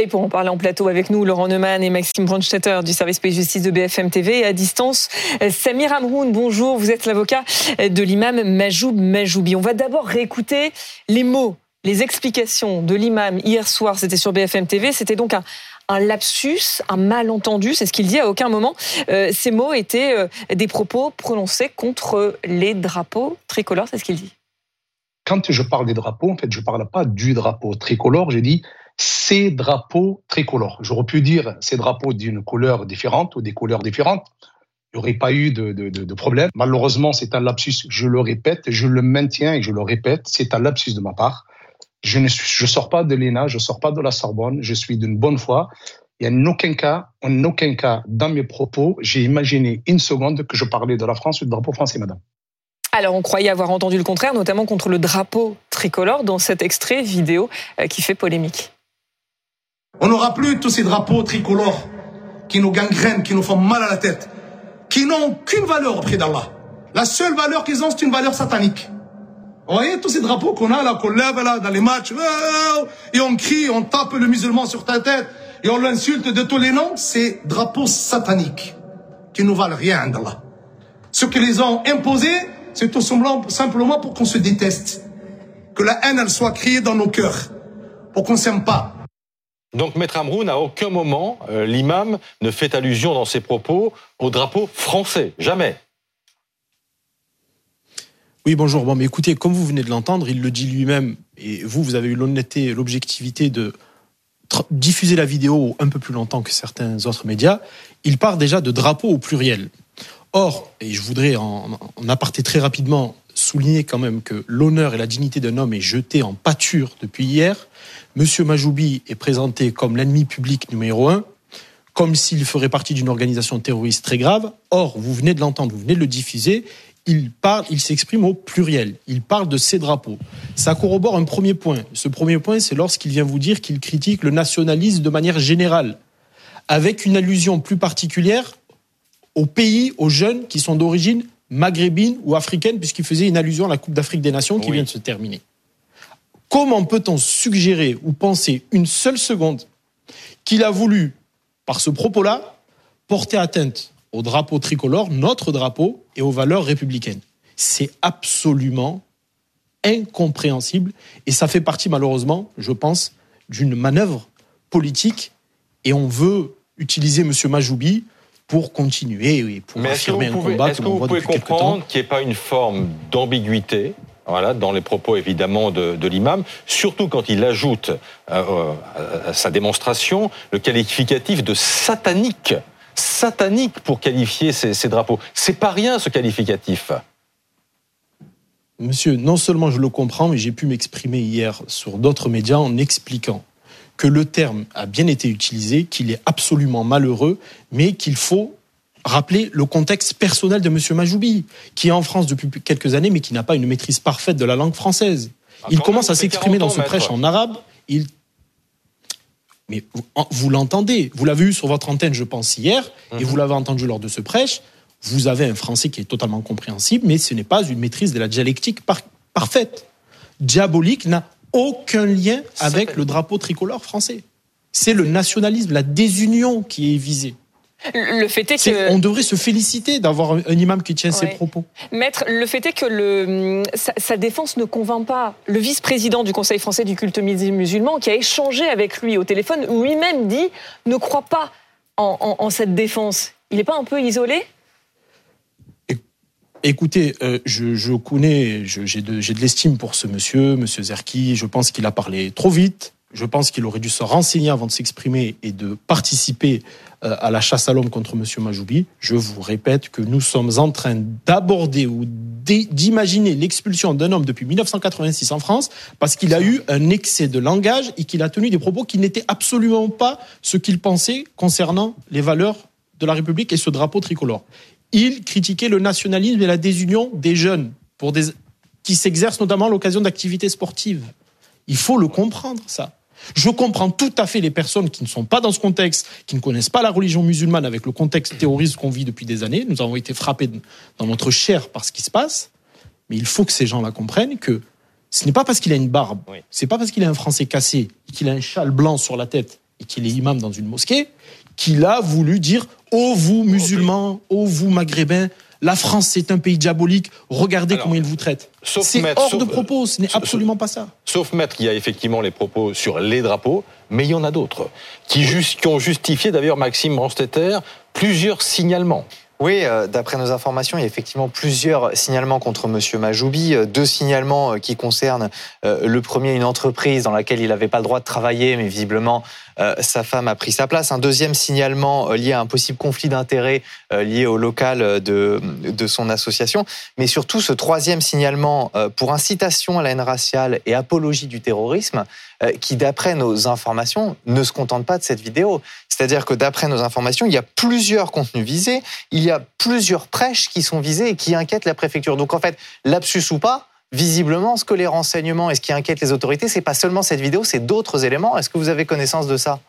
Et pour en parler en plateau avec nous, Laurent Neumann et Maxime Brandstetter du service pays justice de BFM TV. Et à distance, Samir Amroun, bonjour, vous êtes l'avocat de l'imam Majoub Majoubi. On va d'abord réécouter les mots, les explications de l'imam hier soir, c'était sur BFM TV. C'était donc un, lapsus, un malentendu, c'est ce qu'il dit à aucun moment. Euh, ces mots étaient euh, des propos prononcés contre les drapeaux tricolores, c'est ce qu'il dit. Quand je parle des drapeaux, en fait, je ne parle pas du drapeau tricolore, j'ai dit ces drapeaux tricolores. J'aurais pu dire ces drapeaux d'une couleur différente ou des couleurs différentes. Il n'y aurait pas eu de, de, problème. Malheureusement, c'est un lapsus, je le répète, je le maintiens et je le répète, c'est un lapsus de ma part. Je ne je sors pas de l'ENA, je sors pas de la Sorbonne, je suis d'une bonne foi. Et en aucun cas, en aucun cas, dans mes propos, j'ai imaginé une seconde que je parlais de la France ou du drapeau français, madame. Alors, on croyait avoir entendu le contraire, notamment contre le drapeau tricolore dans cet extrait vidéo euh, qui fait polémique. On n'aura plus tous ces drapeaux tricolores qui nous gangrènent, qui nous font mal à la tête, qui n'ont aucune valeur auprès d'Allah. La seule valeur qu'ils ont, c'est une valeur satanique. Vous voyez tous ces drapeaux qu'on a là, qu'on lève là dans les matchs, et on crie, on tape le musulman sur ta tête, et on l'insulte de tous les noms, c'est drapeaux sataniques qui ne valent rien d'Allah. Ce que les ont imposé, c'est tout simplement pour qu'on se déteste. Que la haine, elle soit criée dans nos cœurs. Pour qu'on s'aime pas. Donc, Maître Amroun, à aucun moment, euh, l'imam ne fait allusion dans ses propos au drapeau français. Jamais. Oui, bonjour. Bon, mais écoutez, comme vous venez de l'entendre, il le dit lui-même, et vous, vous avez eu l'honnêteté, l'objectivité de diffuser la vidéo un peu plus longtemps que certains autres médias. Il part déjà de drapeau au pluriel. Or, et je voudrais en, en aparté très rapidement souligner quand même que l'honneur et la dignité d'un homme est jeté en pâture depuis hier. Monsieur Majoubi est présenté comme l'ennemi public numéro un, comme s'il ferait partie d'une organisation terroriste très grave. Or, vous venez de l'entendre, vous venez de le diffuser, il parle, il s'exprime au pluriel. Il parle de ses drapeaux. Ça corrobore un premier point. Ce premier point, c'est lorsqu'il vient vous dire qu'il critique le nationalisme de manière générale, avec une allusion plus particulière aux pays, aux jeunes qui sont d'origine maghrébine ou africaine, puisqu'il faisait une allusion à la Coupe d'Afrique des Nations qui vient de se terminer. Comment peut-on suggérer ou penser une seule seconde qu'il a voulu, par ce propos-là, porter atteinte au drapeau tricolore, notre drapeau, et aux valeurs républicaines? C'est absolument incompréhensible et ça fait partie malheureusement, je pense, d'une manœuvre politique et on veut utiliser M. Majoubi pour continuer et pour affirmer un combat Est-ce que vous pouvez comprendre qu'il n'y ait pas une forme d'ambiguïté voilà, dans les propos évidemment de, de l'imam, surtout quand il ajoute euh, à sa démonstration le qualificatif de satanique satanique pour qualifier ces, drapeaux. C'est pas rien ce qualificatif. Monsieur, non seulement je le comprends, mais j'ai pu m'exprimer hier sur d'autres médias en expliquant que le terme a bien été utilisé, qu'il est absolument malheureux, mais qu'il faut rappeler le contexte personnel de Monsieur Majoubi, qui est en France depuis quelques années, mais qui n'a pas une maîtrise parfaite de la langue française. Ah, il commence à s'exprimer dans ce prêche en arabe. Il mais vous, l'entendez, vous l'avez eu sur votre antenne, je pense, hier, et vous mhm. l'avez entendu lors de ce prêche. Vous avez un français qui est totalement compréhensible, mais ce n'est pas une maîtrise de la dialectique parfaite. Diabolique n'a aucun lien avec le drapeau tricolore français. C'est le nationalisme, la désunion qui est visée. Le fait est que on devrait se féliciter d'avoir un, imam qui tient ses propos. Maître, le fait est que le, sa, défense ne convainc pas le vice-président du Conseil français du culte musulman qui a échangé avec lui au téléphone, lui-même dit ne croit pas en, cette défense. Il n'est pas un peu isolé? Écoutez, euh, je, connais, j'ai de, l'estime pour ce monsieur, monsieur Zerki. Je pense qu'il a parlé trop vite. Je pense qu'il aurait dû se renseigner avant de s'exprimer et de participer euh, à la chasse à l'homme contre M. Majoubi. Je vous répète que nous sommes en train d'aborder ou d'imaginer l'expulsion d'un homme depuis 1986 en France parce qu'il a eu un excès de langage et qu'il a tenu des propos qui n'étaient absolument pas ce qu'il pensait concernant les valeurs de la République et ce drapeau tricolore. Il critiquait le nationalisme et la désunion des jeunes pour des, qui s'exercent notamment à l'occasion d'activités sportives. Il faut le comprendre, ça. Je comprends tout à fait les personnes qui ne sont pas dans ce contexte, qui ne connaissent pas la religion musulmane avec le contexte terroriste qu'on vit depuis des années. Nous avons été frappés dans notre chair par ce qui se passe. Mais il faut que ces gens-là comprennent que ce n'est pas parce qu'il a une barbe, c'est pas parce qu'il a un français cassé, qu'il a un châle blanc sur la tête et qu'il est imam dans une mosquée, qu'il a voulu dire Oh vous musulmans, oh vous maghrébins, la France c'est un pays diabolique, regardez comment il vous traite. C'est hors de propos, ce n'est absolument pas ça. Sauf maître, il y a effectivement les propos sur les drapeaux, mais il y en a d'autres qui, qui ont justifié d'ailleurs Maxime Branstetter plusieurs signalements. Oui, euh, d'après nos informations, il y a effectivement plusieurs signalements contre Monsieur Majoubi. Euh, deux signalements euh, qui concernent le premier, une entreprise dans laquelle il n'avait pas le droit de travailler, mais visiblement sa femme a pris sa place. Un deuxième signalement lié à un possible conflit d'intérêts lié au local de, de son association. Mais surtout, ce troisième signalement pour incitation à la haine raciale et apologie du terrorisme, qui, d'après nos informations, ne se contente pas de cette vidéo. C'est-à-dire que d'après nos informations, il y a plusieurs contenus visés, il y a plusieurs prêches qui sont visées et qui inquiètent la préfecture. Donc en fait, lapsus ou pas, visiblement, ce que les renseignements et ce qui inquiète les autorités, c'est pas seulement cette vidéo, c'est d'autres éléments. Est-ce que vous avez connaissance de ça?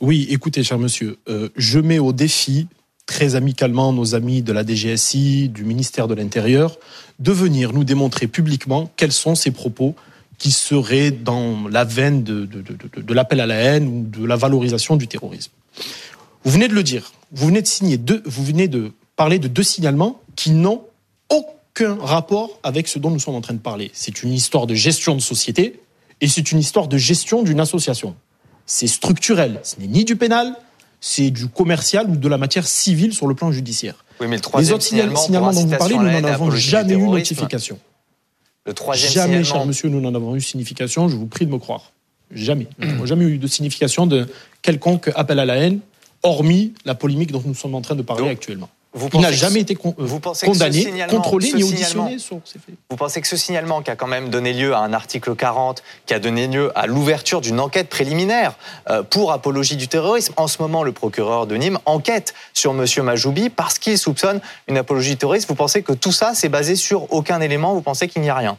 Oui, écoutez, cher monsieur, euh, je mets au défi très amicalement nos amis de la DGSI, du ministère de l'Intérieur, de venir nous démontrer publiquement quels sont ces propos qui serait dans la veine de, de, l'appel à la haine ou de la valorisation du terrorisme. Vous venez de le dire, vous venez de signer deux, vous venez de parler de deux signalements qui n'ont aucun rapport avec ce dont nous sommes en train de parler. C'est une histoire de gestion de société et c'est une histoire de gestion d'une association. C'est structurel, ce n'est ni du pénal, c'est du commercial ou de la matière civile sur le plan judiciaire. Oui, mais le Les autres signalements dont vous parlez, nous n'en avons jamais eu notification. Le troisième Jamais, cher monsieur, nous n'en avons eu signification, je vous prie de me croire. Jamais. Nous n'avons jamais eu de signification de quelconque appel à la haine, hormis la polémique dont nous sommes en train de parler actuellement. Vous il n'a jamais été condamné, contrôlé ni auditionné sur ces faits. Vous pensez que ce signalement qui a quand même donné lieu à un article 40, qui a donné lieu à l'ouverture d'une enquête préliminaire euh, pour apologie du terrorisme, en ce moment le procureur de Nîmes enquête sur M. Majoubi parce qu'il soupçonne une apologie du terrorisme, vous pensez que tout ça c'est basé sur aucun élément, vous pensez qu'il n'y a rien?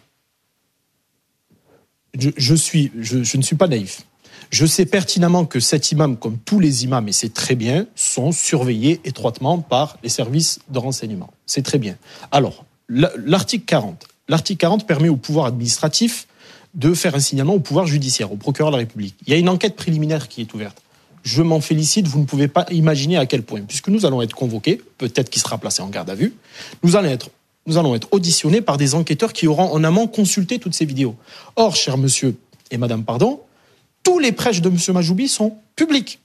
Je, suis, je ne suis pas naïf. Je sais pertinemment que cet imam, comme tous les imams, et c'est très bien, sont surveillés étroitement par les services de renseignement. C'est très bien. Alors, l'article 40. L'article 40 permet au pouvoir administratif de faire un signalement au pouvoir judiciaire, au procureur de la République. Il y a une enquête préliminaire qui est ouverte. Je m'en félicite, vous ne pouvez pas imaginer à quel point, puisque nous allons être convoqués, peut-être qu'il sera placé en garde à vue, nous allons être nous allons être auditionnés par des enquêteurs qui auront en amont consulté toutes ces vidéos. Or, cher monsieur et madame, pardon, tous les prêches de M. Majoubi sont publics.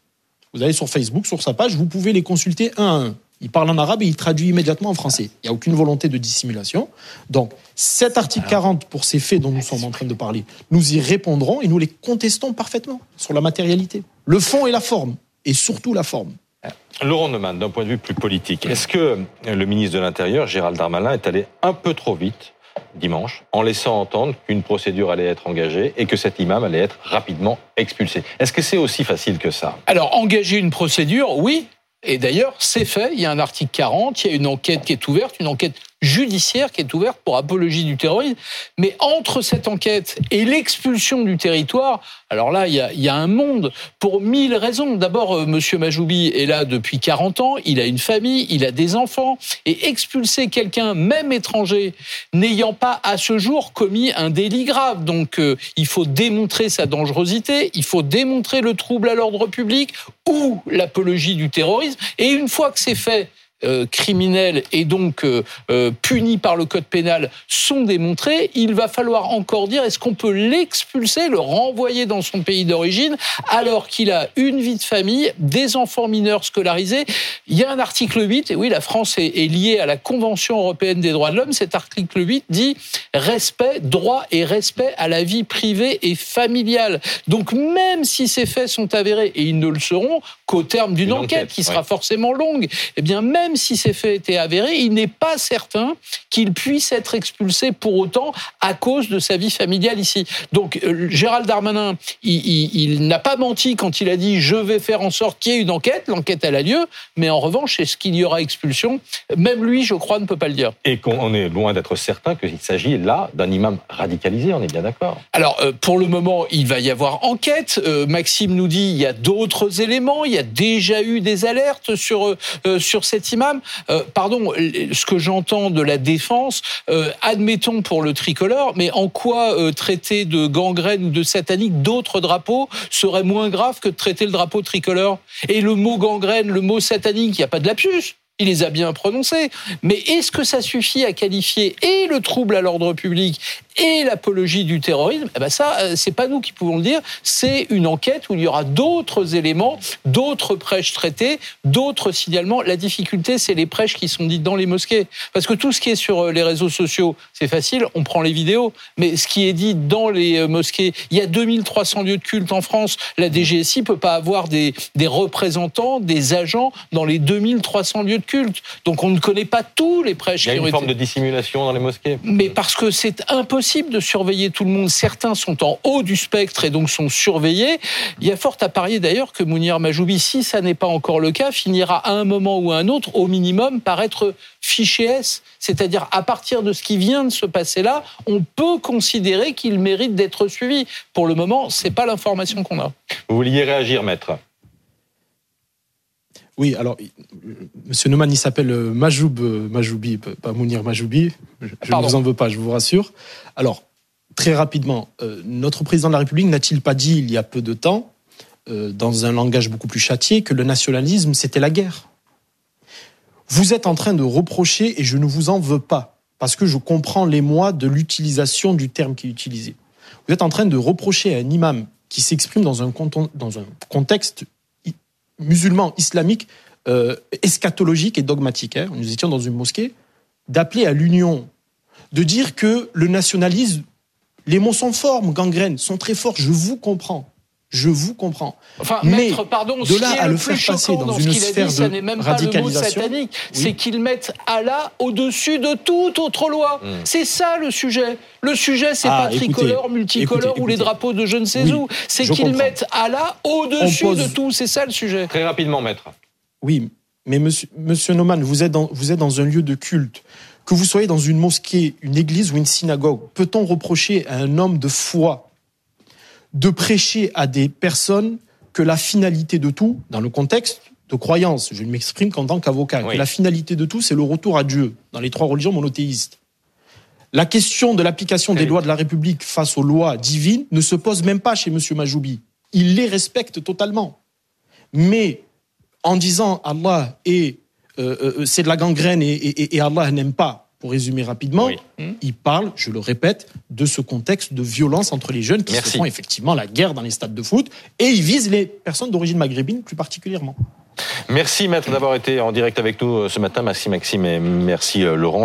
Vous allez sur Facebook, sur sa page, vous pouvez les consulter un à un. Il parle en arabe et il traduit immédiatement en français. Il n'y a aucune volonté de dissimulation. Donc, cet article 40, pour ces faits dont nous sommes en train de parler, nous y répondrons et nous les contestons parfaitement sur la matérialité. Le fond et la forme, et surtout la forme. Laurent Neumann, d'un point de vue plus politique, est-ce que le ministre de l'Intérieur, Gérald Darmanin, est allé un peu trop vite dimanche, en laissant entendre qu'une procédure allait être engagée et que cet imam allait être rapidement expulsé. Est-ce que c'est aussi facile que ça? Alors, engager une procédure, oui. Et d'ailleurs, c'est fait. Il y a un article 40, il y a une enquête qui est ouverte, une enquête judiciaire qui est ouverte pour apologie du terrorisme. Mais entre cette enquête et l'expulsion du territoire, alors là, il y a, un monde pour mille raisons. D'abord, euh, Monsieur Majoubi est là depuis 40 ans, il a une famille, il a des enfants, et expulser quelqu'un, même étranger, n'ayant pas à ce jour commis un délit grave. Donc, euh, il faut démontrer sa dangerosité, il faut démontrer le trouble à l'ordre public ou l'apologie du terrorisme. Et une fois que c'est fait, euh, criminels et donc euh, euh, punis par le code pénal sont démontrés, il va falloir encore dire est-ce qu'on peut l'expulser, le renvoyer dans son pays d'origine alors qu'il a une vie de famille, des enfants mineurs scolarisés? Il y a un article 8, et oui, la France est, est liée à la Convention européenne des droits de l'homme. Cet article 8 dit respect, droit et respect à la vie privée et familiale. Donc même si ces faits sont avérés, et ils ne le seront qu'au terme d'une enquête, qui sera forcément longue, eh bien même même si ces faits étaient avérés, il n'est pas certain qu'il puisse être expulsé pour autant à cause de sa vie familiale ici. Donc euh, Gérald Darmanin, il, n'a pas menti quand il a dit je vais faire en sorte qu'il y ait une enquête. L'enquête elle a lieu, mais en revanche, est-ce qu'il y aura expulsion? Même lui, je crois, ne peut pas le dire. Et qu'on est loin d'être certain qu'il s'agit là d'un imam radicalisé. On est bien d'accord. Alors euh, pour le moment, il va y avoir enquête. Euh, Maxime nous dit il y a d'autres éléments. Il y a déjà eu des alertes sur sur cette imam Euh, pardon, ce que j'entends de la défense, euh, admettons pour le tricolore, mais en quoi euh, traiter de gangrène ou de satanique d'autres drapeaux serait moins grave que traiter le drapeau tricolore? Et le mot gangrène, le mot satanique, il n'y a pas de lapsus. Il les a bien prononcés. Mais est-ce que ça suffit à qualifier et le trouble à l'ordre public et l'apologie du terrorisme, eh ben ça, euh, c'est pas nous qui pouvons le dire. C'est une enquête où il y aura d'autres éléments, d'autres prêches traitées, d'autres signalements. La difficulté, c'est les prêches qui sont dites dans les mosquées. Parce que tout ce qui est sur euh, les réseaux sociaux, c'est facile, on prend les vidéos. Mais ce qui est dit dans les euh, mosquées, il y a 2300 lieux de culte en France. La DGSI peut pas avoir des, des représentants, des agents dans les 2300 lieux de culte. Donc on ne connaît pas tous les prêches qui ont été... Il y a une forme de dissimulation dans les mosquées. Mais parce que c'est impossible de surveiller tout le monde. Certains sont en haut du spectre et donc sont surveillés. Il y a fort à parier d'ailleurs que Mounir Majoubi, si ça n'est pas encore le cas, finira à un moment ou à un autre, au minimum, par être fiché S. C'est-à-dire, à partir de ce qui vient de se passer là, on peut considérer qu'il mérite d'être suivi. Pour le moment, c'est pas l'information qu'on a. Vous vouliez réagir, maître oui, alors, Monsieur Neumann, il s'appelle euh, Majoub euh, Majoubi, pas Mounir Majoubi. Je ne vous en veux pas, je vous rassure. Alors, très rapidement, euh, notre président de la République n'a-t-il pas dit il y a peu de temps, dans un langage beaucoup plus châtié, que le nationalisme, c'était la guerre? Vous êtes en train de reprocher, et je ne vous en veux pas, parce que je comprends les mois de l'utilisation du terme qui est utilisé. Vous êtes en train de reprocher à un imam qui s'exprime dans un, dans un contexte musulman islamique euh, et dogmatique. Hein. Nous étions dans une mosquée d'appeler à l'union, de dire que le nationalisme, les mots sont forts, gangrène, sont très forts. Je vous comprends. Je vous comprends. Enfin, mais maître, pardon, de là à le, faire passer dans, une sphère dit, de même radicalisation, pas le mot c'est qu'ils mettent Allah au-dessus de toute autre loi. Hmm. C'est ça le sujet. Le sujet, c'est ah, pas tricolore, multicolore ou les drapeaux de je ne sais où. C'est qu'ils mettent Allah au-dessus de tout. C'est ça le sujet. Très rapidement, maître. Oui, mais monsieur, monsieur Naumann, vous êtes, dans, vous êtes dans un lieu de culte. Que vous soyez dans une mosquée, une église ou une synagogue, peut-on reprocher à un homme de foi de prêcher à des personnes que la finalité de tout, dans le contexte de croyance, je ne m'exprime qu'en tant qu'avocat, que la finalité de tout, c'est le retour à Dieu dans les trois religions monothéistes. La question de l'application des lois de la République face aux lois divines ne se pose même pas chez M. Majoubi. Il les respecte totalement. Mais en disant Allah est, euh, euh, c'est de la gangrène et Allah n'aime pas, pour résumer rapidement, il parle, je le répète, de ce contexte de violence entre les jeunes qui se font effectivement la guerre dans les stades de foot et il vise les personnes d'origine maghrébine plus particulièrement. Merci maître d'avoir été en direct avec nous euh, ce matin. Merci Maxime et merci euh, Laurent.